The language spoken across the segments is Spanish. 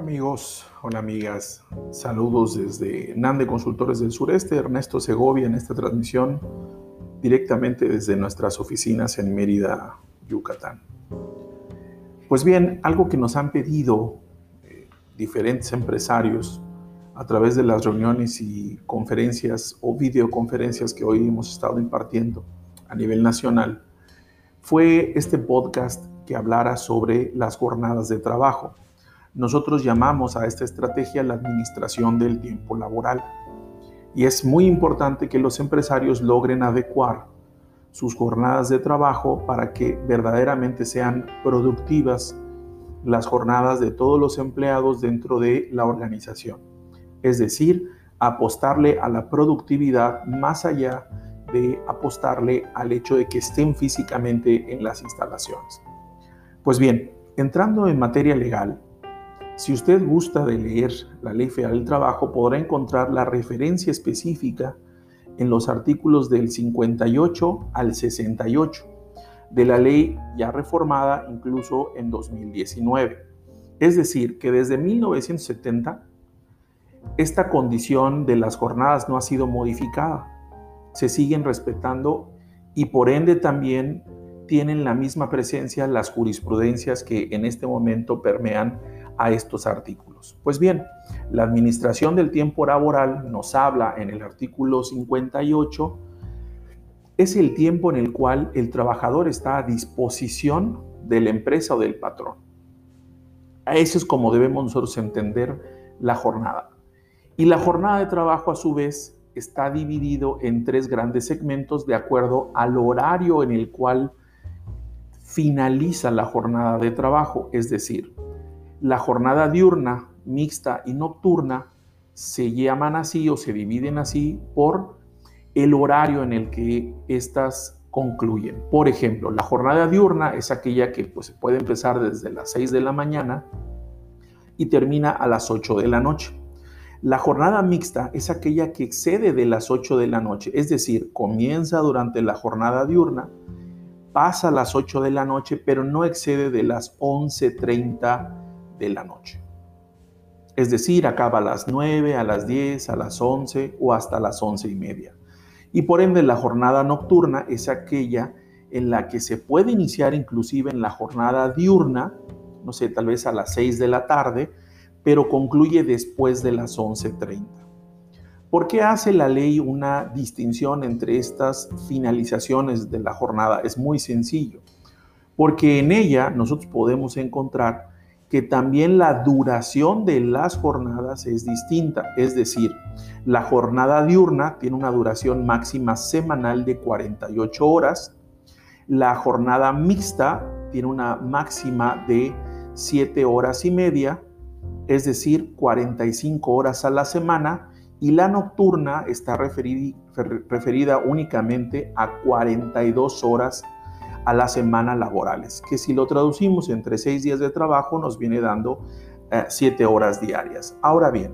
Hola amigos, hola amigas, saludos desde NANDE Consultores del Sureste, Ernesto Segovia en esta transmisión directamente desde nuestras oficinas en Mérida, Yucatán. Pues bien, algo que nos han pedido eh, diferentes empresarios a través de las reuniones y conferencias o videoconferencias que hoy hemos estado impartiendo a nivel nacional fue este podcast que hablara sobre las jornadas de trabajo. Nosotros llamamos a esta estrategia la administración del tiempo laboral. Y es muy importante que los empresarios logren adecuar sus jornadas de trabajo para que verdaderamente sean productivas las jornadas de todos los empleados dentro de la organización. Es decir, apostarle a la productividad más allá de apostarle al hecho de que estén físicamente en las instalaciones. Pues bien, entrando en materia legal, si usted gusta de leer la Ley Federal del Trabajo, podrá encontrar la referencia específica en los artículos del 58 al 68 de la ley ya reformada incluso en 2019. Es decir, que desde 1970 esta condición de las jornadas no ha sido modificada. Se siguen respetando y por ende también tienen la misma presencia las jurisprudencias que en este momento permean a estos artículos. Pues bien, la administración del tiempo laboral nos habla en el artículo 58, es el tiempo en el cual el trabajador está a disposición de la empresa o del patrón. A eso es como debemos entender la jornada. Y la jornada de trabajo a su vez está dividido en tres grandes segmentos de acuerdo al horario en el cual finaliza la jornada de trabajo, es decir, la jornada diurna, mixta y nocturna se llaman así o se dividen así por el horario en el que éstas concluyen. Por ejemplo, la jornada diurna es aquella que pues, puede empezar desde las 6 de la mañana y termina a las 8 de la noche. La jornada mixta es aquella que excede de las 8 de la noche, es decir, comienza durante la jornada diurna, pasa a las 8 de la noche, pero no excede de las 11.30 de la noche. Es decir, acaba a las 9, a las 10, a las 11 o hasta las 11 y media. Y por ende la jornada nocturna es aquella en la que se puede iniciar inclusive en la jornada diurna, no sé, tal vez a las 6 de la tarde, pero concluye después de las 11.30. ¿Por qué hace la ley una distinción entre estas finalizaciones de la jornada? Es muy sencillo, porque en ella nosotros podemos encontrar que también la duración de las jornadas es distinta. Es decir, la jornada diurna tiene una duración máxima semanal de 48 horas. La jornada mixta tiene una máxima de 7 horas y media, es decir, 45 horas a la semana. Y la nocturna está referida, únicamente a 42 horas a la semana laborales, que si lo traducimos entre seis días de trabajo nos viene dando eh, siete horas diarias. Ahora bien,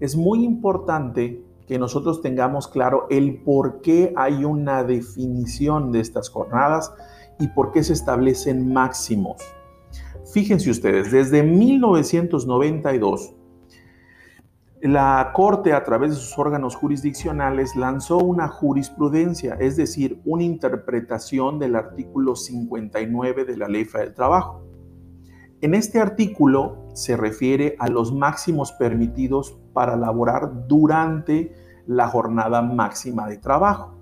es muy importante que nosotros tengamos claro el por qué hay una definición de estas jornadas y por qué se establecen máximos. Fíjense ustedes, desde 1992 la Corte, a través de sus órganos jurisdiccionales, lanzó una jurisprudencia, es decir, una interpretación del artículo 59 de la Ley Federal del Trabajo. En este artículo se refiere a los máximos permitidos para laborar durante la jornada máxima de trabajo.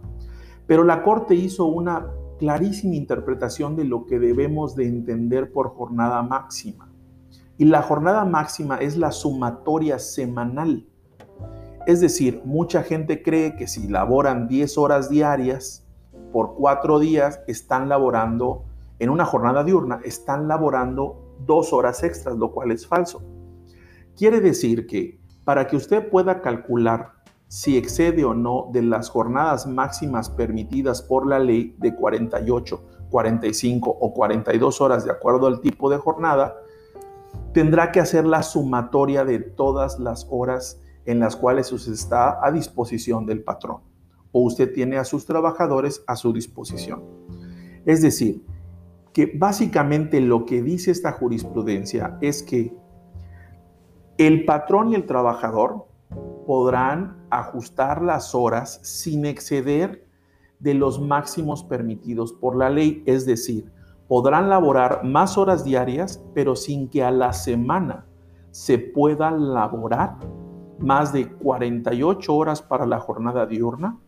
Pero la Corte hizo una clarísima interpretación de lo que debemos de entender por jornada máxima. Y la jornada máxima es la sumatoria semanal. Es decir, mucha gente cree que si laboran 10 horas diarias por cuatro días, están laborando en una jornada diurna, están laborando dos horas extras, lo cual es falso. Quiere decir que para que usted pueda calcular si excede o no de las jornadas máximas permitidas por la ley de 48, 45 o 42 horas de acuerdo al tipo de jornada, tendrá que hacer la sumatoria de todas las horas en las cuales usted está a disposición del patrón o usted tiene a sus trabajadores a su disposición. Es decir, que básicamente lo que dice esta jurisprudencia es que El patrón y el trabajador podrán ajustar las horas sin exceder de los máximos permitidos por la ley, es decir, podrán laborar más horas diarias, pero sin que a la semana se pueda laborar más de 48 horas para la jornada diurna,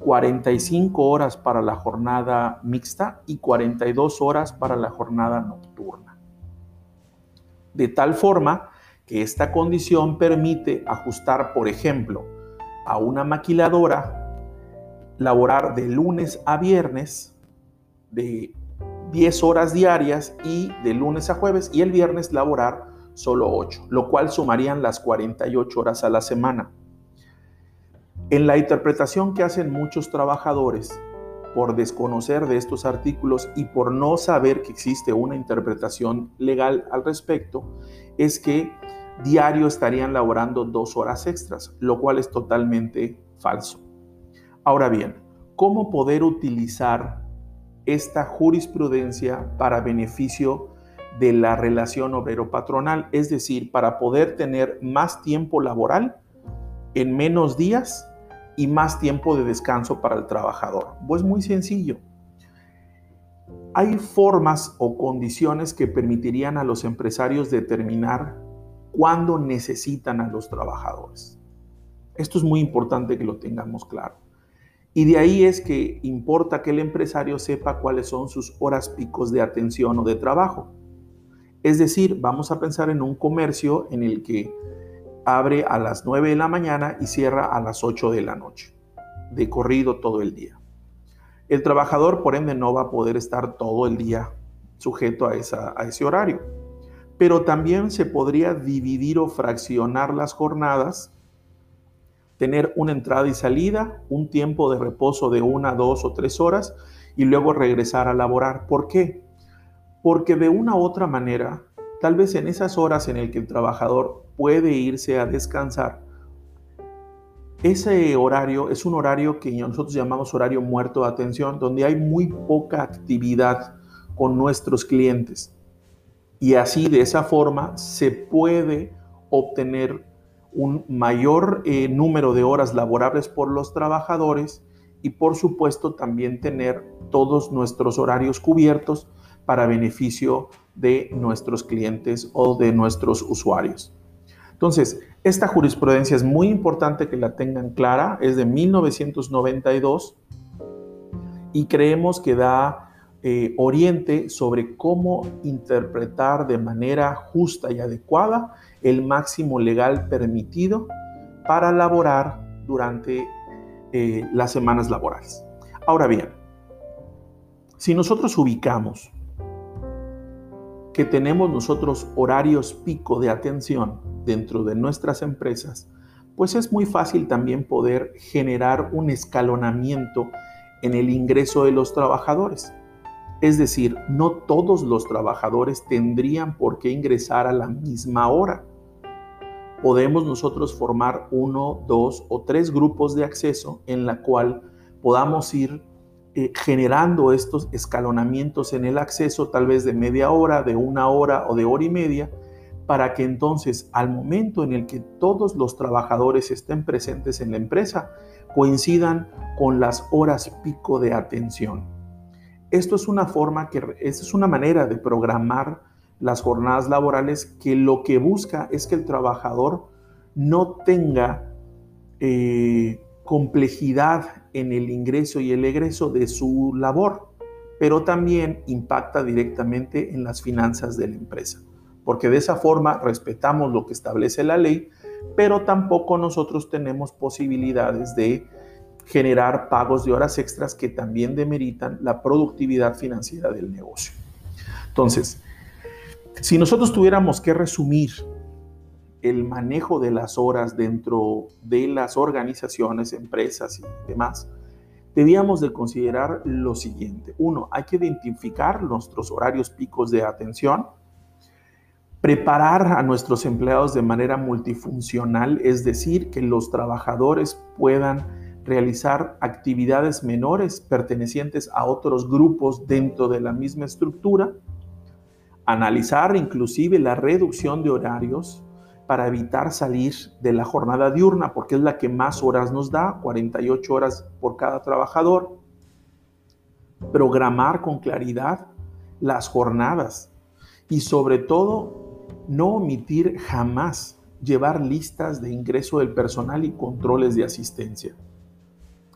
45 horas para la jornada mixta y 42 horas para la jornada nocturna. De tal forma que esta condición permite ajustar, por ejemplo, a una maquiladora laborar de lunes a viernes de 10 horas diarias y de lunes a jueves y el viernes laborar solo 8, lo cual sumarían las 48 horas a la semana. En la interpretación que hacen muchos trabajadores por desconocer de estos artículos y por no saber que existe una interpretación legal al respecto, es que diario estarían laborando dos horas extras, lo cual es totalmente falso. Ahora bien, ¿cómo poder utilizar esta jurisprudencia para beneficio de la relación obrero-patronal? Es decir, para poder tener más tiempo laboral en menos días y más tiempo de descanso para el trabajador? Pues muy sencillo. Hay formas o condiciones que permitirían a los empresarios determinar cuándo necesitan a los trabajadores. Esto es muy importante que lo tengamos claro. Y de ahí es que importa que el empresario sepa cuáles son sus horas picos de atención o de trabajo. Es decir, vamos a pensar en un comercio en el que abre a las 9 de la mañana y cierra a las 8 de la noche, de corrido todo el día. El trabajador, por ende, no va a poder estar todo el día sujeto a, a ese horario. Pero también se podría dividir o fraccionar las jornadas, tener una entrada y salida, un tiempo de reposo de una, dos o tres horas y luego regresar a laborar. ¿Por qué? Porque de una u otra manera Tal vez en esas horas en el que el trabajador puede irse a descansar, ese horario es un horario que nosotros llamamos horario muerto de atención, donde hay muy poca actividad con nuestros clientes. Y así, de esa forma, se puede obtener un mayor eh, número de horas laborables por los trabajadores y, por supuesto, también tener todos nuestros horarios cubiertos para beneficio de nuestros clientes o de nuestros usuarios. Entonces, esta jurisprudencia es muy importante que la tengan clara, es de 1992 y creemos que da eh, oriente sobre cómo interpretar de manera justa y adecuada el máximo legal permitido para laborar durante eh, las semanas laborales. Ahora bien, si nosotros ubicamos que tenemos nosotros horarios pico de atención dentro de nuestras empresas, pues es muy fácil también poder generar un escalonamiento en el ingreso de los trabajadores. Es decir, no todos los trabajadores tendrían por qué ingresar a la misma hora. Podemos nosotros formar uno, dos o tres grupos de acceso en la cual podamos ir eh, generando estos escalonamientos en el acceso, tal vez de media hora, de una hora o de hora y media, para que entonces al momento en el que todos los trabajadores estén presentes en la empresa, coincidan con las horas pico de atención. Esto es una forma que es una manera de programar las jornadas laborales que lo que busca es que el trabajador no tenga eh, complejidad en el ingreso y el egreso de su labor, pero también impacta directamente en las finanzas de la empresa, porque de esa forma respetamos lo que establece la ley, pero tampoco nosotros tenemos posibilidades de generar pagos de horas extras que también demeritan la productividad financiera del negocio. Entonces, si nosotros tuviéramos que resumir el manejo de las horas dentro de las organizaciones, empresas y demás, debíamos de considerar lo siguiente. Uno, hay que identificar nuestros horarios picos de atención, preparar a nuestros empleados de manera multifuncional, es decir, que los trabajadores puedan realizar actividades menores pertenecientes a otros grupos dentro de la misma estructura, analizar inclusive la reducción de horarios, para evitar salir de la jornada diurna, porque es la que más horas nos da, 48 horas por cada trabajador. Programar con claridad las jornadas y sobre todo no omitir jamás llevar listas de ingreso del personal y controles de asistencia.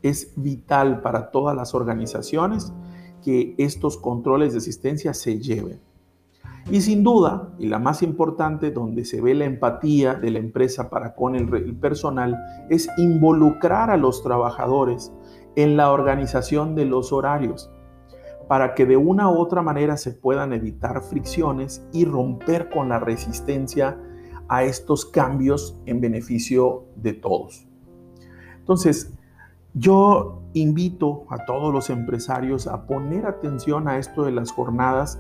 Es vital para todas las organizaciones que estos controles de asistencia se lleven. Y sin duda, y la más importante, donde se ve la empatía de la empresa para con el, personal, es involucrar a los trabajadores en la organización de los horarios, para que de una u otra manera se puedan evitar fricciones y romper con la resistencia a estos cambios en beneficio de todos. Entonces, yo invito a todos los empresarios a poner atención a esto de las jornadas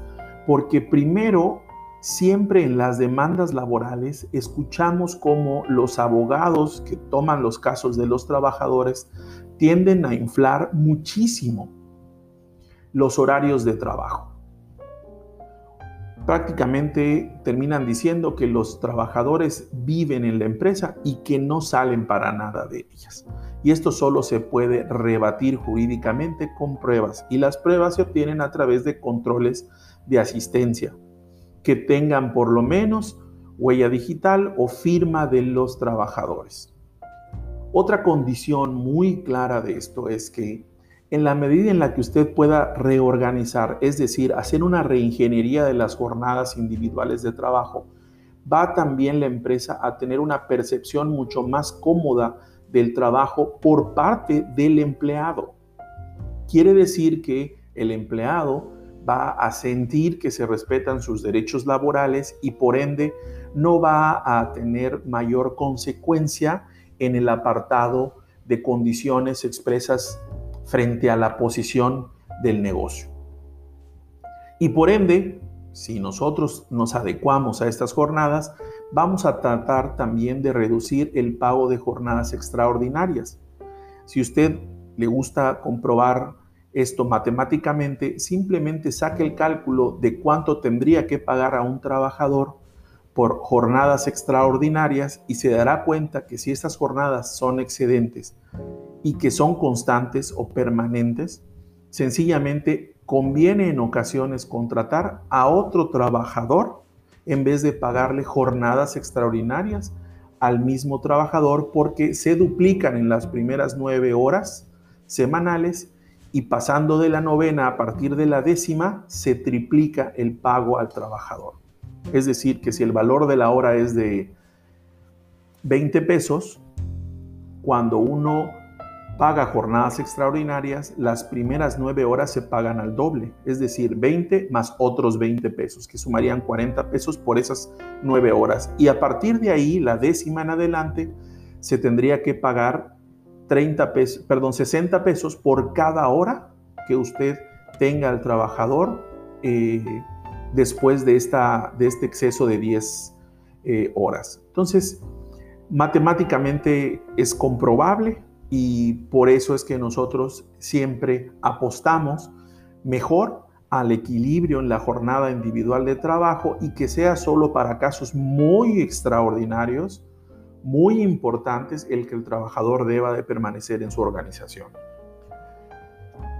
porque primero, siempre en las demandas laborales escuchamos cómo los abogados que toman los casos de los trabajadores tienden a inflar muchísimo los horarios de trabajo. Prácticamente terminan diciendo que los trabajadores viven en la empresa y que no salen para nada de ellas. Y esto solo se puede rebatir jurídicamente con pruebas y las pruebas se obtienen a través de controles de asistencia que tengan por lo menos huella digital o firma de los trabajadores. Otra condición muy clara de esto es que en la medida en la que usted pueda reorganizar, es decir, hacer una reingeniería de las jornadas individuales de trabajo, va también la empresa a tener una percepción mucho más cómoda del trabajo por parte del empleado. Quiere decir que el empleado va a sentir que se respetan sus derechos laborales y por ende no va a tener mayor consecuencia en el apartado de condiciones expresas frente a la posición del negocio. Y por ende, si nosotros nos adecuamos a estas jornadas, vamos a tratar también de reducir el pago de jornadas extraordinarias. Si usted le gusta comprobar esto matemáticamente, simplemente saque el cálculo de cuánto tendría que pagar a un trabajador por jornadas extraordinarias y se dará cuenta que si estas jornadas son excedentes y que son constantes o permanentes, sencillamente conviene en ocasiones contratar a otro trabajador en vez de pagarle jornadas extraordinarias al mismo trabajador porque se duplican en las primeras nueve horas semanales y pasando de la novena a partir de la décima se triplica el pago al trabajador. Es decir, que si el valor de la hora es de 20 pesos, cuando uno paga jornadas extraordinarias, las primeras nueve horas se pagan al doble, es decir, 20 más otros 20 pesos, que sumarían 40 pesos por esas nueve horas. Y a partir de ahí, la décima en adelante, se tendría que pagar 30 pesos, perdón, 60 pesos por cada hora que usted tenga al trabajador eh, después de, esta, de este exceso de 10 eh, horas. Entonces, matemáticamente es comprobable y por eso es que nosotros siempre apostamos mejor al equilibrio en la jornada individual de trabajo y que sea solo para casos muy extraordinarios muy importantes el que el trabajador deba de permanecer en su organización.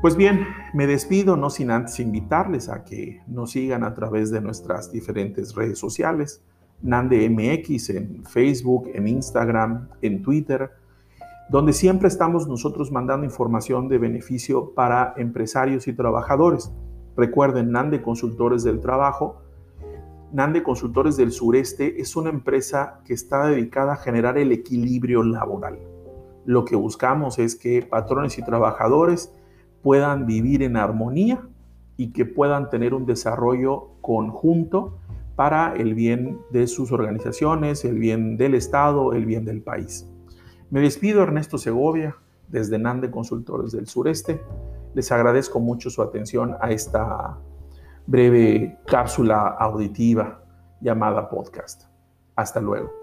Pues bien, me despido no sin antes invitarles a que nos sigan a través de nuestras diferentes redes sociales, Nande MX en Facebook, en Instagram, en Twitter, donde siempre estamos nosotros mandando información de beneficio para empresarios y trabajadores. Recuerden, Nande Consultores del Trabajo Nande Consultores del Sureste es una empresa que está dedicada a generar el equilibrio laboral. Lo que buscamos es que patrones y trabajadores puedan vivir en armonía y que puedan tener un desarrollo conjunto para el bien de sus organizaciones, el bien del Estado, el bien del país. Me despido Ernesto Segovia desde Nande Consultores del Sureste. Les agradezco mucho su atención a esta breve cápsula auditiva llamada podcast. Hasta luego.